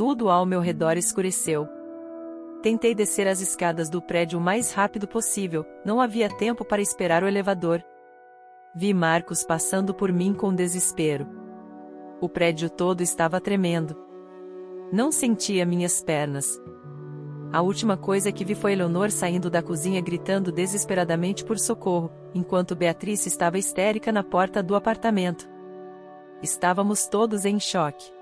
Tudo ao meu redor escureceu. Tentei descer as escadas do prédio o mais rápido possível, não havia tempo para esperar o elevador. Vi Marcos passando por mim com desespero. O prédio todo estava tremendo. Não sentia minhas pernas. A última coisa que vi foi Eleonor saindo da cozinha gritando desesperadamente por socorro, enquanto Beatriz estava histérica na porta do apartamento. Estávamos todos em choque.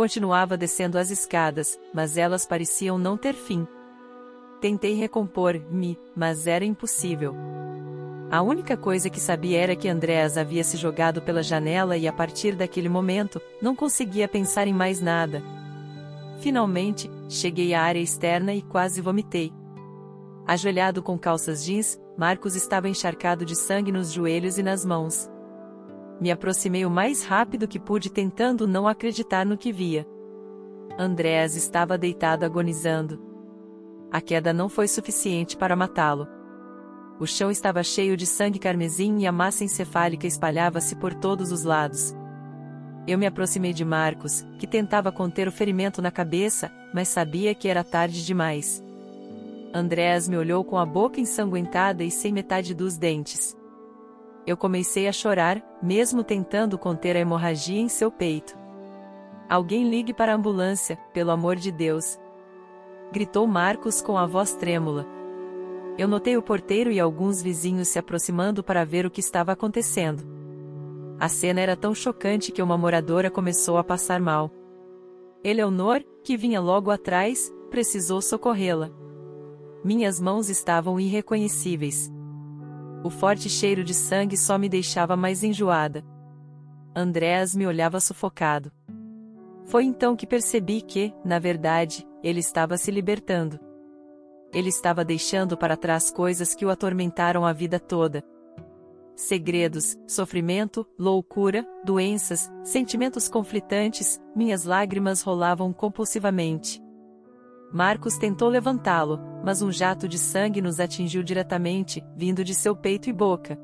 Continuava descendo as escadas, mas elas pareciam não ter fim. Tentei recompor-me, mas era impossível. A única coisa que sabia era que Andréas havia se jogado pela janela e a partir daquele momento, não conseguia pensar em mais nada. Finalmente, cheguei à área externa e quase vomitei. Ajoelhado com calças jeans, Marcos estava encharcado de sangue nos joelhos e nas mãos. Me aproximei o mais rápido que pude tentando não acreditar no que via. Andréas estava deitado agonizando. A queda não foi suficiente para matá-lo. O chão estava cheio de sangue carmesim e a massa encefálica espalhava-se por todos os lados. Eu me aproximei de Marcos, que tentava conter o ferimento na cabeça, mas sabia que era tarde demais. Andréas me olhou com a boca ensanguentada e sem metade dos dentes eu comecei a chorar, mesmo tentando conter a hemorragia em seu peito. Alguém ligue para a ambulância, pelo amor de Deus! Gritou Marcos com a voz trêmula. Eu notei o porteiro e alguns vizinhos se aproximando para ver o que estava acontecendo. A cena era tão chocante que uma moradora começou a passar mal. Eleonor, que vinha logo atrás, precisou socorrê-la. Minhas mãos estavam irreconhecíveis. O forte cheiro de sangue só me deixava mais enjoada. Andréas me olhava sufocado. Foi então que percebi que, na verdade, ele estava se libertando. Ele estava deixando para trás coisas que o atormentaram a vida toda. Segredos, sofrimento, loucura, doenças, sentimentos conflitantes, minhas lágrimas rolavam compulsivamente. Marcos tentou levantá-lo, mas um jato de sangue nos atingiu diretamente, vindo de seu peito e boca.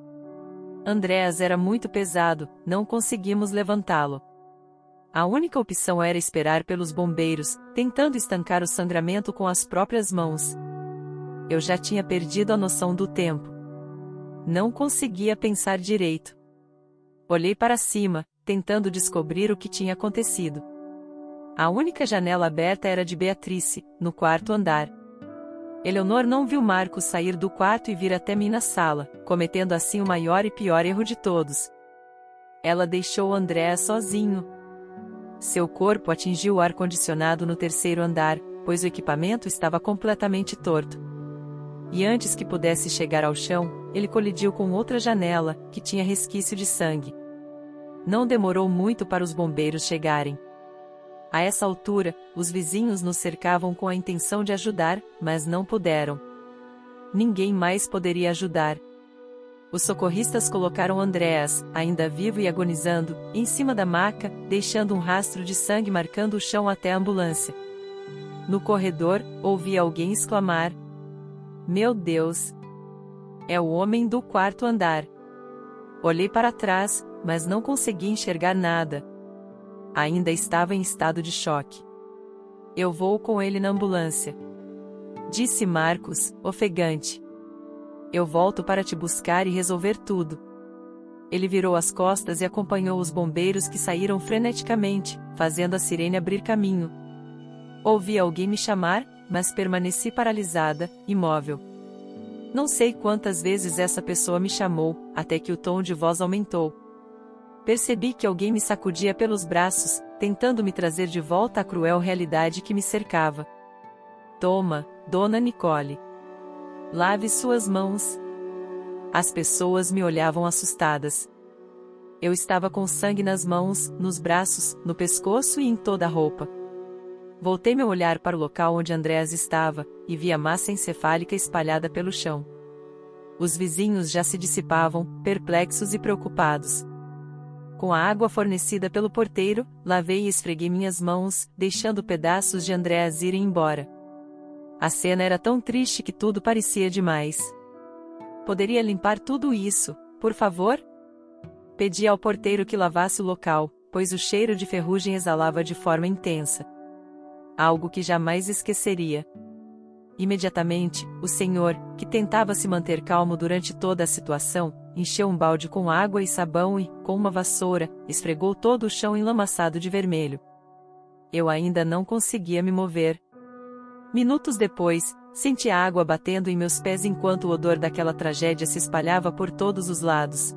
Andréas era muito pesado, não conseguimos levantá-lo. A única opção era esperar pelos bombeiros, tentando estancar o sangramento com as próprias mãos. Eu já tinha perdido a noção do tempo. Não conseguia pensar direito. Olhei para cima, tentando descobrir o que tinha acontecido. A única janela aberta era de Beatrice, no quarto andar. Eleonor não viu Marcos sair do quarto e vir até mim na sala, cometendo assim o maior e pior erro de todos. Ela deixou Andréa sozinho. Seu corpo atingiu o ar-condicionado no terceiro andar, pois o equipamento estava completamente torto. E antes que pudesse chegar ao chão, ele colidiu com outra janela, que tinha resquício de sangue. Não demorou muito para os bombeiros chegarem. A essa altura, os vizinhos nos cercavam com a intenção de ajudar, mas não puderam. Ninguém mais poderia ajudar. Os socorristas colocaram Andréas, ainda vivo e agonizando, em cima da maca, deixando um rastro de sangue marcando o chão até a ambulância. No corredor, ouvi alguém exclamar: Meu Deus! É o homem do quarto andar. Olhei para trás, mas não consegui enxergar nada ainda estava em estado de choque. Eu vou com ele na ambulância. Disse Marcos, ofegante. Eu volto para te buscar e resolver tudo. Ele virou as costas e acompanhou os bombeiros que saíram freneticamente, fazendo a sirene abrir caminho. Ouvi alguém me chamar, mas permaneci paralisada, imóvel. Não sei quantas vezes essa pessoa me chamou, até que o tom de voz aumentou. Percebi que alguém me sacudia pelos braços, tentando me trazer de volta à cruel realidade que me cercava. Toma, dona Nicole. Lave suas mãos. As pessoas me olhavam assustadas. Eu estava com sangue nas mãos, nos braços, no pescoço e em toda a roupa. Voltei meu olhar para o local onde Andréas estava, e vi a massa encefálica espalhada pelo chão. Os vizinhos já se dissipavam, perplexos e preocupados. Com a água fornecida pelo porteiro, lavei e esfreguei minhas mãos, deixando pedaços de Andréas irem embora. A cena era tão triste que tudo parecia demais. Poderia limpar tudo isso, por favor? Pedi ao porteiro que lavasse o local, pois o cheiro de ferrugem exalava de forma intensa. algo que jamais esqueceria. Imediatamente, o senhor, que tentava se manter calmo durante toda a situação, encheu um balde com água e sabão e, com uma vassoura, esfregou todo o chão enlamaçado de vermelho. Eu ainda não conseguia me mover. Minutos depois, senti a água batendo em meus pés enquanto o odor daquela tragédia se espalhava por todos os lados.